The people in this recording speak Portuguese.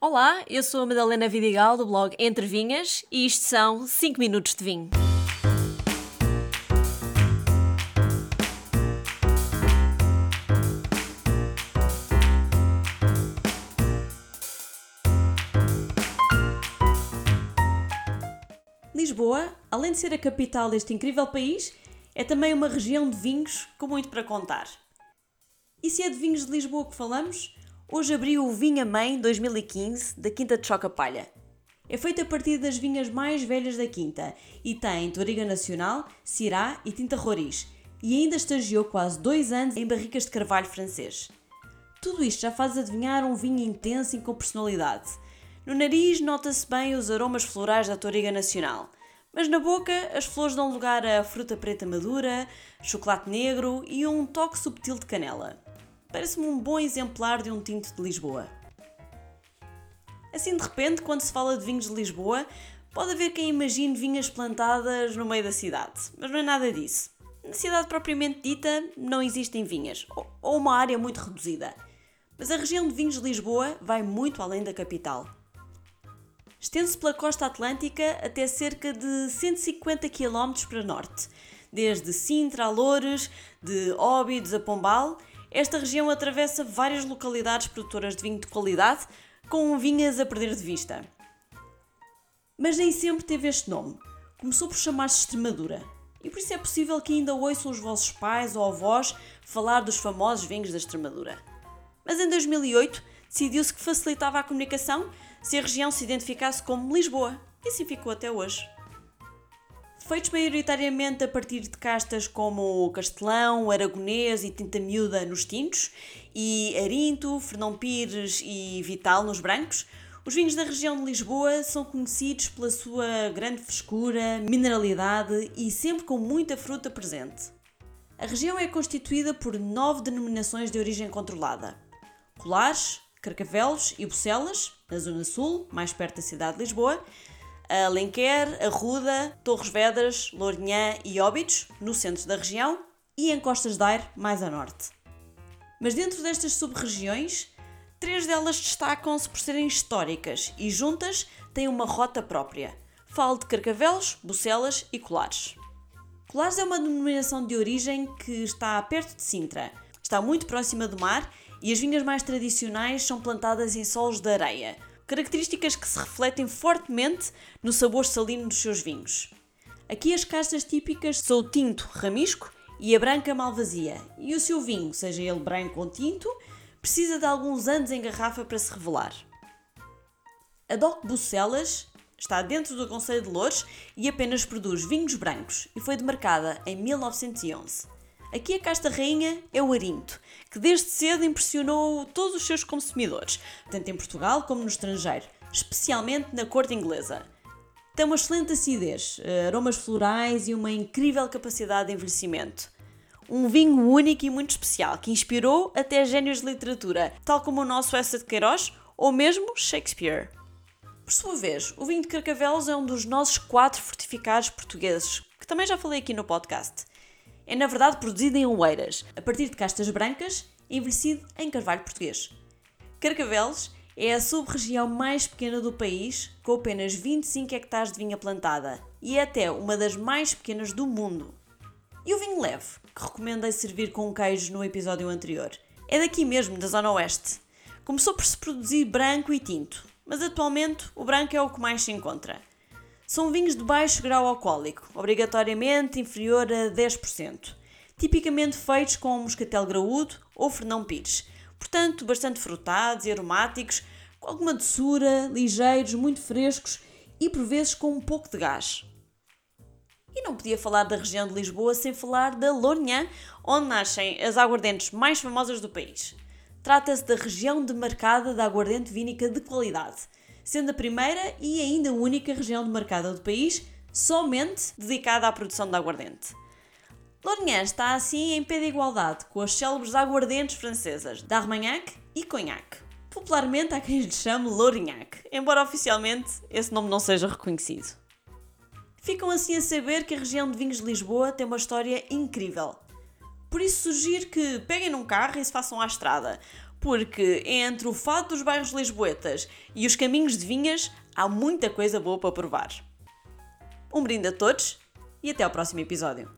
Olá, eu sou a Madalena Vidigal do blog Entre Vinhas e isto são 5 minutos de vinho. Lisboa, além de ser a capital deste incrível país, é também uma região de vinhos com muito para contar. E se é de vinhos de Lisboa que falamos, hoje abriu o Vinha Mãe 2015 da Quinta de Choca Palha. É feito a partir das vinhas mais velhas da Quinta e tem Toriga Nacional, Syrah e Tinta Roriz, e ainda estagiou quase dois anos em barricas de carvalho francês. Tudo isto já faz adivinhar um vinho intenso e com personalidade. No nariz nota-se bem os aromas florais da Toriga Nacional, mas na boca, as flores dão lugar a fruta preta madura, chocolate negro e um toque subtil de canela. Parece-me um bom exemplar de um tinto de Lisboa. Assim de repente, quando se fala de vinhos de Lisboa, pode haver quem imagine vinhas plantadas no meio da cidade, mas não é nada disso. Na cidade propriamente dita, não existem vinhas, ou uma área muito reduzida. Mas a região de vinhos de Lisboa vai muito além da capital. Estende-se pela costa atlântica até cerca de 150 km para norte. Desde Sintra a Loures, de Óbidos a Pombal, esta região atravessa várias localidades produtoras de vinho de qualidade, com vinhas a perder de vista. Mas nem sempre teve este nome. Começou por chamar-se Extremadura. E por isso é possível que ainda ouçam os vossos pais ou avós falar dos famosos vinhos da Extremadura. Mas em 2008 decidiu-se que facilitava a comunicação se a região se identificasse como Lisboa, e assim ficou até hoje. Feitos maioritariamente a partir de castas como Castelão, Aragonês e Tinta Miúda nos tintos, e Arinto, Fernão Pires e Vital nos brancos, os vinhos da região de Lisboa são conhecidos pela sua grande frescura, mineralidade e sempre com muita fruta presente. A região é constituída por nove denominações de origem controlada: Colares, Carcavelos e Bucelas, na Zona Sul, mais perto da cidade de Lisboa, Alenquer, Arruda, Torres Vedras, Lourinhã e Óbidos, no centro da região, e em Costas de Aire, mais a norte. Mas dentro destas sub-regiões, três delas destacam-se por serem históricas e juntas têm uma rota própria. Falo de Carcavelos, Bucelas e Colares. Colares é uma denominação de origem que está perto de Sintra, está muito próxima do mar e as vinhas mais tradicionais são plantadas em solos de areia, características que se refletem fortemente no sabor salino dos seus vinhos. Aqui as castas típicas são o tinto ramisco e a branca malvasia, e o seu vinho, seja ele branco ou tinto, precisa de alguns anos em garrafa para se revelar. A DOC Bucelas está dentro do Conselho de Louros e apenas produz vinhos brancos e foi demarcada em 1911. Aqui a casta rainha é o Arinto, que desde cedo impressionou todos os seus consumidores, tanto em Portugal como no estrangeiro, especialmente na corte inglesa. Tem uma excelente acidez, aromas florais e uma incrível capacidade de envelhecimento. Um vinho único e muito especial que inspirou até gênios de literatura, tal como o nosso Essa de Queiroz ou mesmo Shakespeare. Por sua vez, o vinho de Carcavelos é um dos nossos quatro fortificados portugueses, que também já falei aqui no podcast é na verdade produzido em Oeiras, a partir de castas brancas, envelhecido em carvalho português. Carcavelos é a sub-região mais pequena do país, com apenas 25 hectares de vinha plantada, e é até uma das mais pequenas do mundo. E o vinho leve, que recomendei servir com queijo no episódio anterior, é daqui mesmo, da Zona Oeste. Começou por se produzir branco e tinto, mas atualmente o branco é o que mais se encontra. São vinhos de baixo grau alcoólico, obrigatoriamente inferior a 10%, tipicamente feitos com moscatel graúdo ou fernão pires, portanto bastante frutados e aromáticos, com alguma doçura, ligeiros, muito frescos e por vezes com um pouco de gás. E não podia falar da região de Lisboa sem falar da Lourinhã, onde nascem as aguardentes mais famosas do país. Trata-se da região demarcada da aguardente vínica de qualidade, sendo a primeira e ainda única região demarcada do país somente dedicada à produção de aguardente. Lourinhã está assim em pé de igualdade com as célebres aguardentes francesas d'Armagnac e Cognac. Popularmente há quem lhe chame Lourinhac, embora oficialmente esse nome não seja reconhecido. Ficam assim a saber que a região de vinhos de Lisboa tem uma história incrível. Por isso sugiro que peguem num carro e se façam à estrada, porque entre o fado dos bairros lisboetas e os caminhos de vinhas há muita coisa boa para provar. Um brinde a todos e até ao próximo episódio.